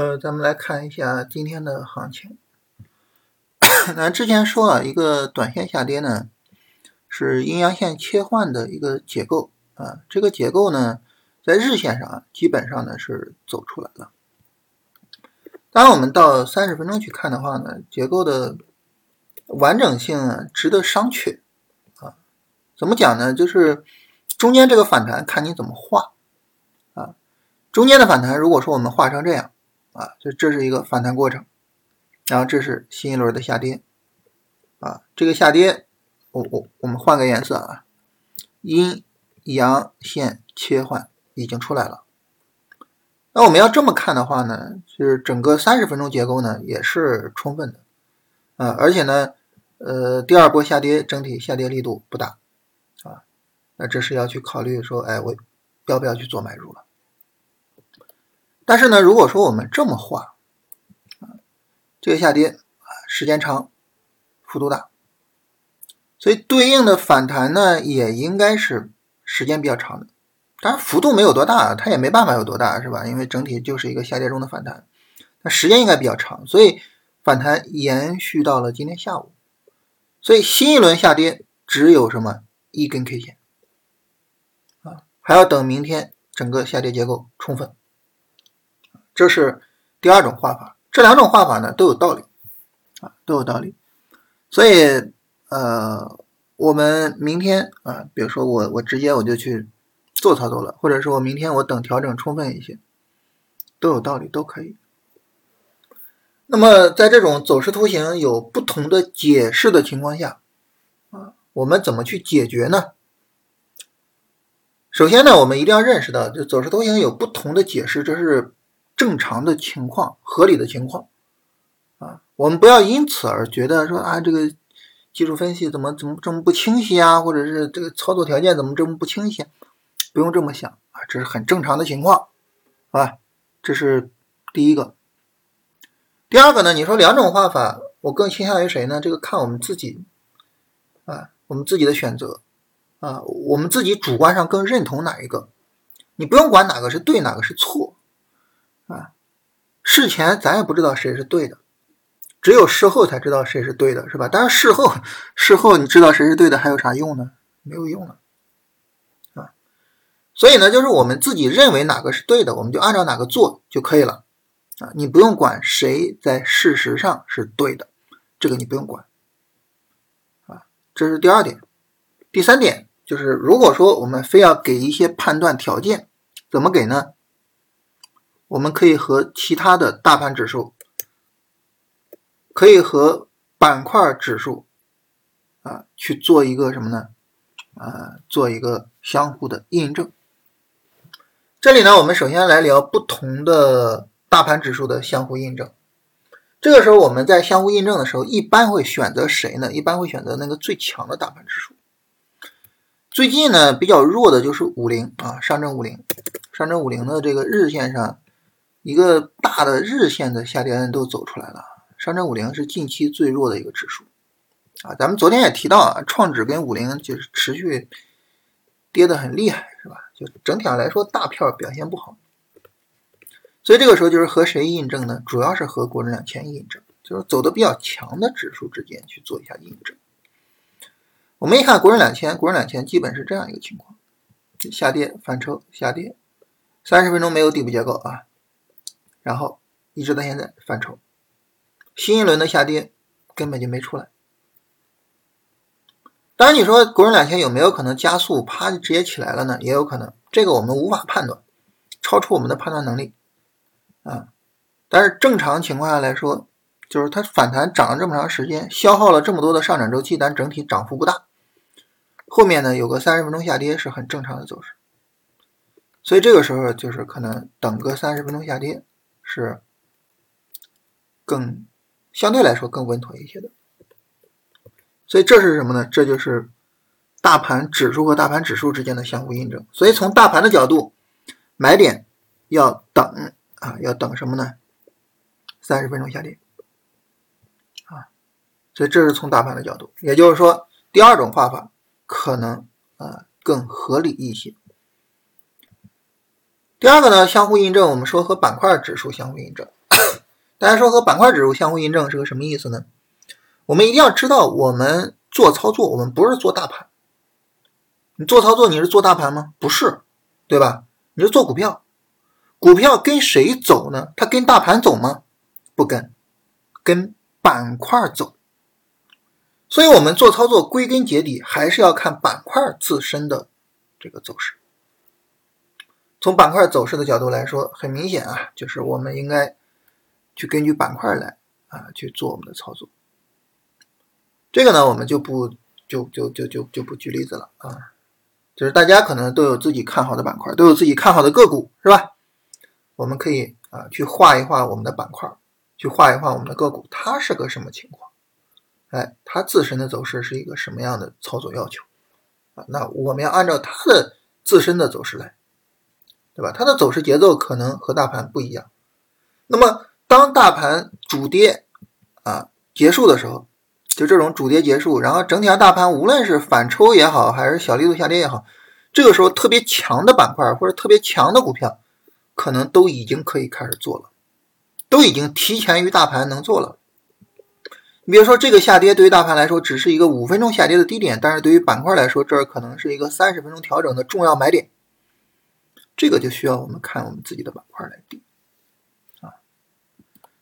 呃，咱们来看一下今天的行情。咱之前说啊，一个短线下跌呢，是阴阳线切换的一个结构啊。这个结构呢，在日线上啊，基本上呢是走出来了。当我们到三十分钟去看的话呢，结构的完整性，值得商榷啊。怎么讲呢？就是中间这个反弹，看你怎么画啊。中间的反弹，如果说我们画成这样啊，这这是一个反弹过程。然后这是新一轮的下跌，啊，这个下跌，我我我们换个颜色啊，阴阳线切换已经出来了。那我们要这么看的话呢，就是整个三十分钟结构呢也是充分的，啊，而且呢，呃，第二波下跌整体下跌力度不大，啊，那这是要去考虑说，哎，我要不要去做买入了？但是呢，如果说我们这么画。这个下跌啊，时间长，幅度大，所以对应的反弹呢，也应该是时间比较长的。当然幅度没有多大，它也没办法有多大，是吧？因为整体就是一个下跌中的反弹，那时间应该比较长，所以反弹延续到了今天下午。所以新一轮下跌只有什么一根 K 线啊，还要等明天整个下跌结构充分。这是第二种画法。这两种画法呢都有道理，啊都有道理，所以呃我们明天啊，比如说我我直接我就去做操作了，或者说我明天我等调整充分一些，都有道理，都可以。那么在这种走势图形有不同的解释的情况下，啊我们怎么去解决呢？首先呢，我们一定要认识到，就走势图形有不同的解释，这是。正常的情况，合理的情况，啊，我们不要因此而觉得说啊，这个技术分析怎么怎么这么不清晰啊，或者是这个操作条件怎么这么不清晰？不用这么想啊，这是很正常的情况，好吧？这是第一个。第二个呢？你说两种画法，我更倾向于谁呢？这个看我们自己，啊，我们自己的选择，啊，我们自己主观上更认同哪一个？你不用管哪个是对，哪个是错。事前咱也不知道谁是对的，只有事后才知道谁是对的，是吧？但是事后，事后你知道谁是对的还有啥用呢？没有用了，啊，所以呢，就是我们自己认为哪个是对的，我们就按照哪个做就可以了，啊，你不用管谁在事实上是对的，这个你不用管，啊，这是第二点。第三点就是，如果说我们非要给一些判断条件，怎么给呢？我们可以和其他的大盘指数，可以和板块指数啊去做一个什么呢？啊，做一个相互的印证。这里呢，我们首先来聊不同的大盘指数的相互印证。这个时候，我们在相互印证的时候，一般会选择谁呢？一般会选择那个最强的大盘指数。最近呢，比较弱的就是五零啊，上证五零，上证五零的这个日线上。一个大的日线的下跌都走出来了，上证五零是近期最弱的一个指数啊。咱们昨天也提到啊，创指跟五零就是持续跌得很厉害，是吧？就整体上来说，大票表现不好。所以这个时候就是和谁印证呢？主要是和国证两千印证，就是走的比较强的指数之间去做一下印证。我们一看国证两千，国证两千基本是这样一个情况：下跌翻抽，下跌，三十分钟没有底部结构啊。然后一直到现在反抽，新一轮的下跌根本就没出来。当然，你说国人两千有没有可能加速，啪就直接起来了呢？也有可能，这个我们无法判断，超出我们的判断能力啊。但是正常情况下来说，就是它反弹涨了这么长时间，消耗了这么多的上涨周期，但整体涨幅不大，后面呢有个三十分钟下跌是很正常的走势。所以这个时候就是可能等个三十分钟下跌。是更相对来说更稳妥一些的，所以这是什么呢？这就是大盘指数和大盘指数之间的相互印证。所以从大盘的角度，买点要等啊，要等什么呢？三十分钟下跌啊，所以这是从大盘的角度，也就是说，第二种画法可能啊更合理一些。第二个呢，相互印证，我们说和板块指数相互印证。大家说和板块指数相互印证是个什么意思呢？我们一定要知道，我们做操作，我们不是做大盘。你做操作，你是做大盘吗？不是，对吧？你是做股票，股票跟谁走呢？它跟大盘走吗？不跟，跟板块走。所以，我们做操作归根结底还是要看板块自身的这个走势。从板块走势的角度来说，很明显啊，就是我们应该去根据板块来啊去做我们的操作。这个呢，我们就不就就就就就不举例子了啊。就是大家可能都有自己看好的板块，都有自己看好的个股，是吧？我们可以啊去画一画我们的板块，去画一画我们的个股，它是个什么情况？哎，它自身的走势是一个什么样的操作要求啊？那我们要按照它的自身的走势来，对吧？它的走势节奏可能和大盘不一样。那么当大盘主跌啊结束的时候。就这种主跌结束，然后整体上大盘无论是反抽也好，还是小力度下跌也好，这个时候特别强的板块或者特别强的股票，可能都已经可以开始做了，都已经提前于大盘能做了。你比如说这个下跌对于大盘来说只是一个五分钟下跌的低点，但是对于板块来说，这儿可能是一个三十分钟调整的重要买点。这个就需要我们看我们自己的板块来定啊。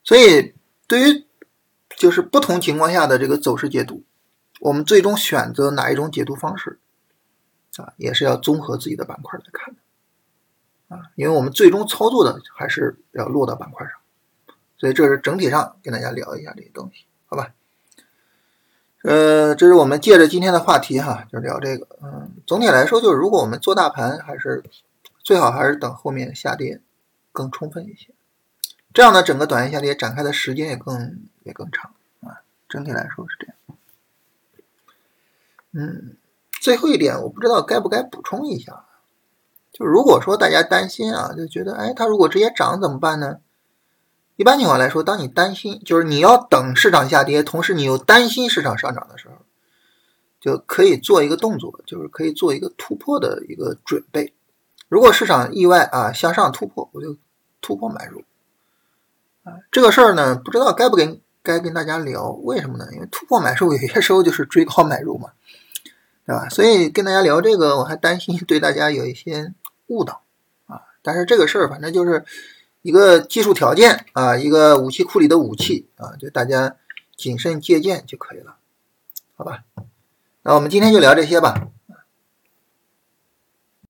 所以对于就是不同情况下的这个走势解读，我们最终选择哪一种解读方式啊，也是要综合自己的板块来看的啊，因为我们最终操作的还是要落到板块上，所以这是整体上跟大家聊一下这些东西，好吧？呃，这是我们借着今天的话题哈，就聊这个。嗯，总体来说就是，如果我们做大盘，还是最好还是等后面下跌更充分一些。这样呢，整个短线下跌展开的时间也更也更长啊。整体来说是这样。嗯，最后一点，我不知道该不该补充一下。就如果说大家担心啊，就觉得哎，它如果直接涨怎么办呢？一般情况来说，当你担心，就是你要等市场下跌，同时你又担心市场上涨的时候，就可以做一个动作，就是可以做一个突破的一个准备。如果市场意外啊向上突破，我就突破买入啊。这个事儿呢，不知道该不该该跟大家聊，为什么呢？因为突破买入有些时候就是追高买入嘛，对吧？所以跟大家聊这个，我还担心对大家有一些误导啊。但是这个事儿反正就是一个技术条件啊，一个武器库里的武器啊，就大家谨慎借鉴就可以了，好吧？那我们今天就聊这些吧。